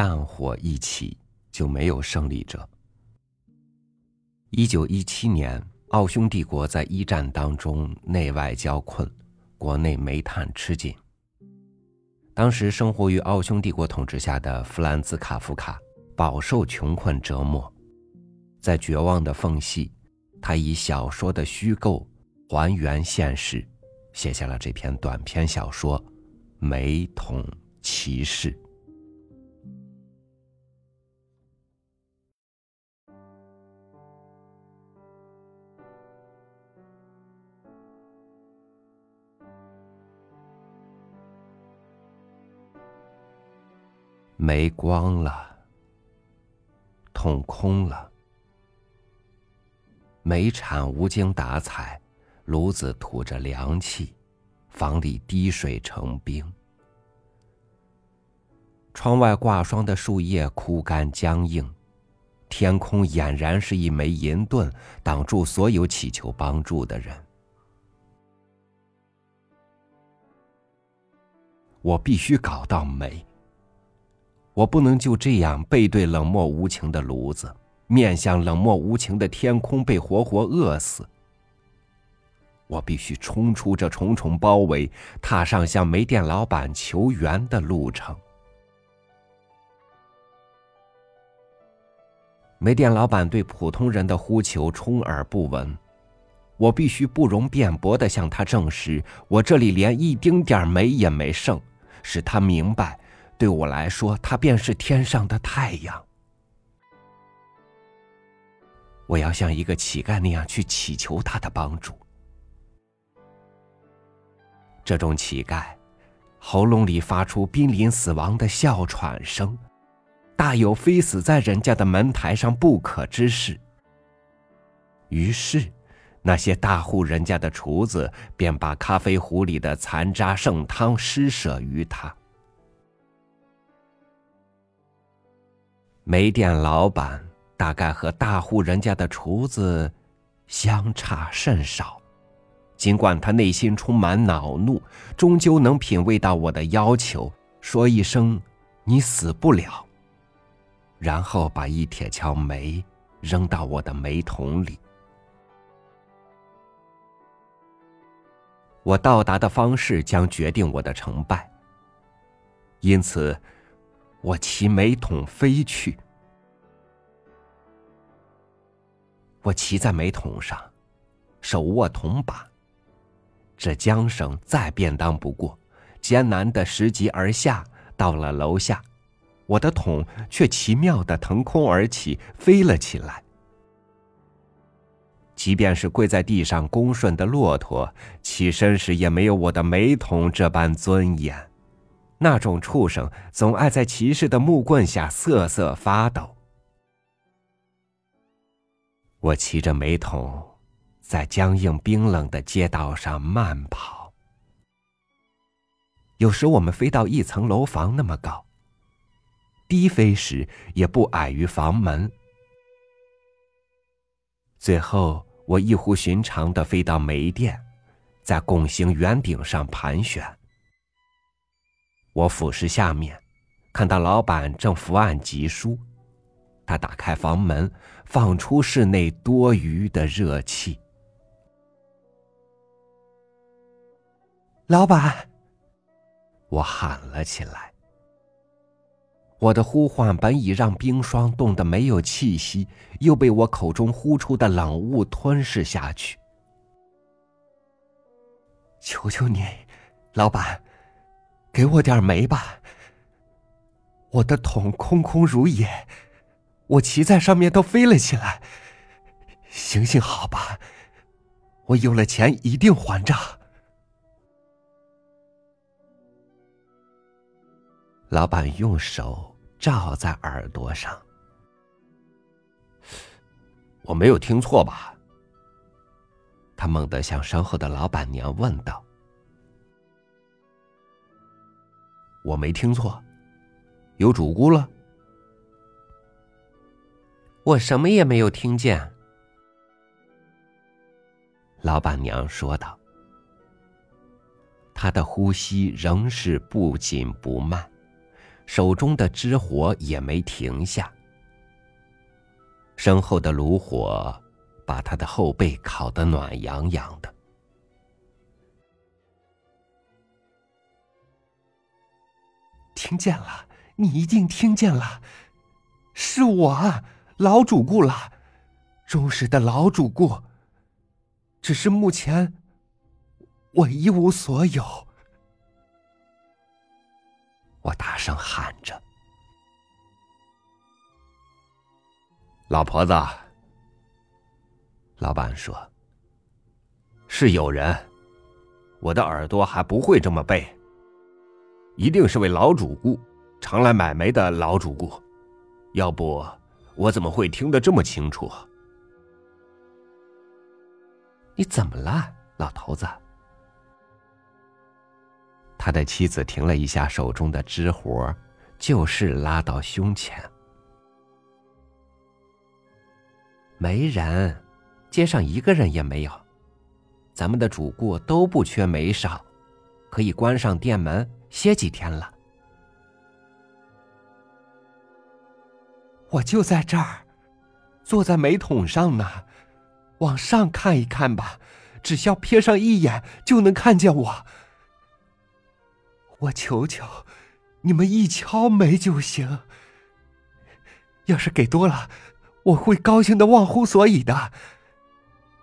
战火一起，就没有胜利者。一九一七年，奥匈帝国在一战当中内外交困，国内煤炭吃紧。当时生活于奥匈帝国统治下的弗兰兹·卡夫卡饱受穷困折磨，在绝望的缝隙，他以小说的虚构还原现实，写下了这篇短篇小说《煤桶骑士》。煤光了，桶空了，煤铲无精打采，炉子吐着凉气，房里滴水成冰。窗外挂霜的树叶枯干僵硬，天空俨然是一枚银盾，挡住所有祈求帮助的人。我必须搞到煤。我不能就这样背对冷漠无情的炉子，面向冷漠无情的天空，被活活饿死。我必须冲出这重重包围，踏上向煤店老板求援的路程。煤店老板对普通人的呼求充耳不闻，我必须不容辩驳的向他证实，我这里连一丁点煤也没剩，使他明白。对我来说，他便是天上的太阳。我要像一个乞丐那样去祈求他的帮助。这种乞丐，喉咙里发出濒临死亡的哮喘声，大有非死在人家的门台上不可之事。于是，那些大户人家的厨子便把咖啡壶里的残渣剩汤施舍于他。煤店老板大概和大户人家的厨子相差甚少，尽管他内心充满恼怒，终究能品味到我的要求，说一声“你死不了”，然后把一铁锹煤扔到我的煤桶里。我到达的方式将决定我的成败，因此。我骑煤桶飞去，我骑在煤桶上，手握铜把，这缰绳再便当不过，艰难的拾级而下，到了楼下，我的桶却奇妙的腾空而起，飞了起来。即便是跪在地上恭顺的骆驼，起身时也没有我的煤桶这般尊严。那种畜生总爱在骑士的木棍下瑟瑟发抖。我骑着煤桶，在僵硬冰冷的街道上慢跑。有时我们飞到一层楼房那么高，低飞时也不矮于房门。最后，我异乎寻常的飞到煤店，在拱形圆顶上盘旋。我俯视下面，看到老板正伏案疾书。他打开房门，放出室内多余的热气。老板，我喊了起来。我的呼唤本已让冰霜冻得没有气息，又被我口中呼出的冷雾吞噬下去。求求你，老板。给我点煤吧，我的桶空空如也，我骑在上面都飞了起来。行行好吧，我有了钱一定还账。老板用手罩在耳朵上，我没有听错吧？他猛地向身后的老板娘问道。我没听错，有主顾了。我什么也没有听见。老板娘说道，她的呼吸仍是不紧不慢，手中的支火也没停下。身后的炉火把他的后背烤得暖洋洋的。听见了，你一定听见了，是我老主顾了，忠实的老主顾。只是目前我一无所有。我大声喊着：“老婆子。”老板说：“是有人，我的耳朵还不会这么背。一定是位老主顾，常来买煤的老主顾，要不我怎么会听得这么清楚？”你怎么了，老头子？他的妻子停了一下手中的支活，就是拉到胸前。没人，街上一个人也没有。咱们的主顾都不缺煤少，可以关上店门歇几天了。我就在这儿，坐在煤桶上呢。往上看一看吧，只需要瞥上一眼就能看见我。我求求你们一敲煤就行。要是给多了，我会高兴的忘乎所以的。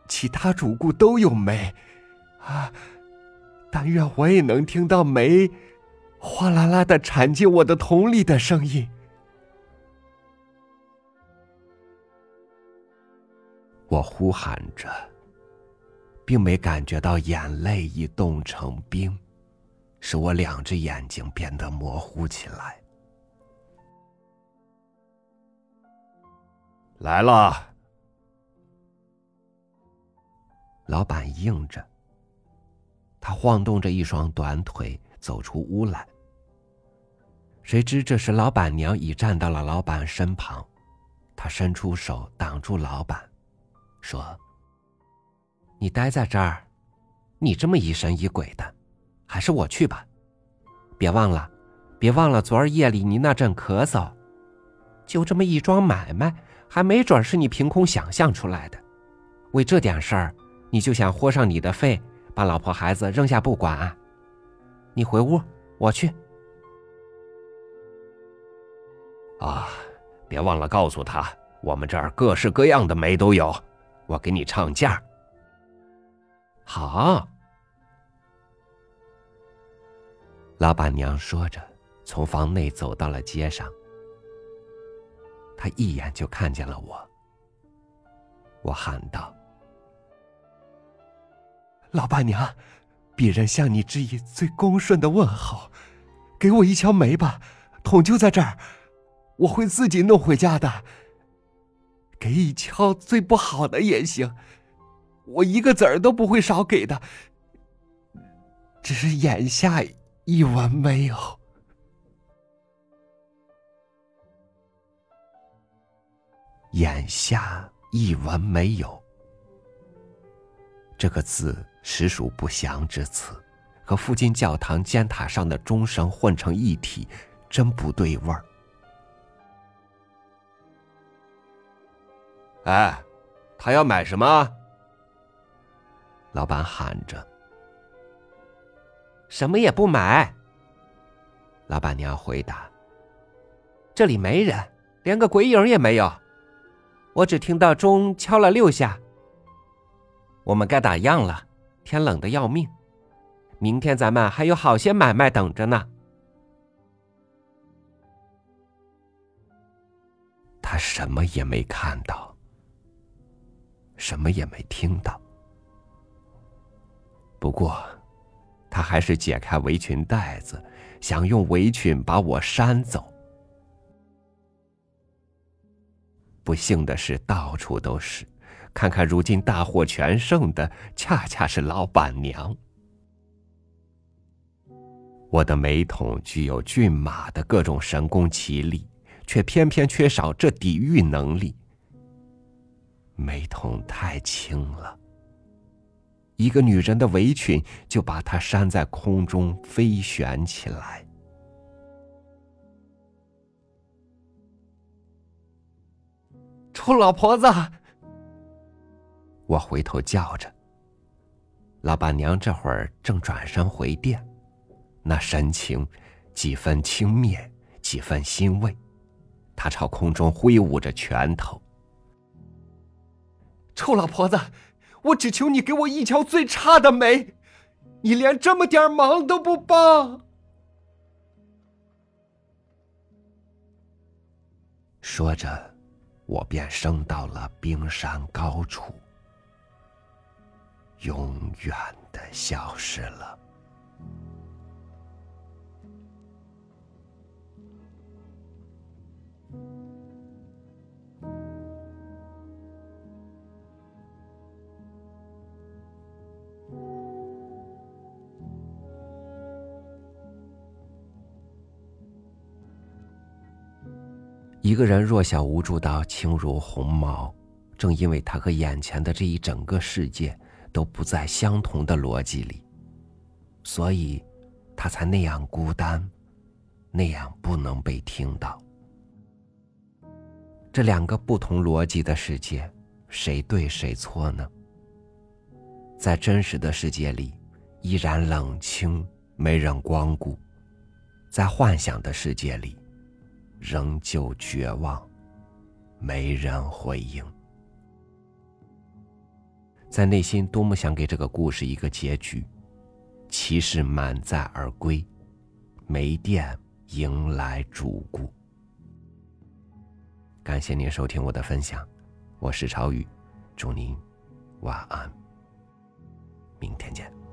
其他主顾都有煤，啊，但愿我也能听到煤哗啦啦的铲进我的桶里的声音。我呼喊着，并没感觉到眼泪已冻成冰，使我两只眼睛变得模糊起来。来了，老板应着。他晃动着一双短腿走出屋来。谁知这时老板娘已站到了老板身旁，她伸出手挡住老板。说：“你待在这儿，你这么疑神疑鬼的，还是我去吧。别忘了，别忘了昨儿夜里你那阵咳嗽，就这么一桩买卖，还没准是你凭空想象出来的。为这点事儿，你就想豁上你的肺，把老婆孩子扔下不管？你回屋，我去。啊，别忘了告诉他，我们这儿各式各样的煤都有。”我给你唱价。好，老板娘说着，从房内走到了街上。她一眼就看见了我。我喊道：“老板娘，鄙人向你致以最恭顺的问候，给我一锹煤吧，桶就在这儿，我会自己弄回家的。”给一锹最不好的也行，我一个子儿都不会少给的。只是眼下一文没有。眼下一文没有，这个字实属不祥之词，和附近教堂尖塔上的钟声混成一体，真不对味儿。哎，他要买什么？老板喊着：“什么也不买。”老板娘回答：“这里没人，连个鬼影也没有。我只听到钟敲了六下。我们该打烊了，天冷的要命。明天咱们还有好些买卖等着呢。”他什么也没看到。什么也没听到，不过，他还是解开围裙带子，想用围裙把我扇走。不幸的是，到处都是，看看如今大获全胜的恰恰是老板娘。我的美桶具有骏马的各种神功奇力却偏偏缺少这抵御能力。美桶太轻了。一个女人的围裙就把它扇在空中飞旋起来。臭老婆子我回头叫着。老板娘这会儿正转身回店，那神情几分轻蔑，几分欣慰。她朝空中挥舞着拳头：“臭老婆子，我只求你给我一条最差的煤，你连这么点忙都不帮。”说着，我便升到了冰山高处。永远的消失了。一个人弱小无助到轻如鸿毛，正因为他和眼前的这一整个世界。都不在相同的逻辑里，所以，他才那样孤单，那样不能被听到。这两个不同逻辑的世界，谁对谁错呢？在真实的世界里，依然冷清，没人光顾；在幻想的世界里，仍旧绝望，没人回应。在内心多么想给这个故事一个结局，骑士满载而归，没电迎来主顾。感谢您收听我的分享，我是朝宇，祝您晚安，明天见。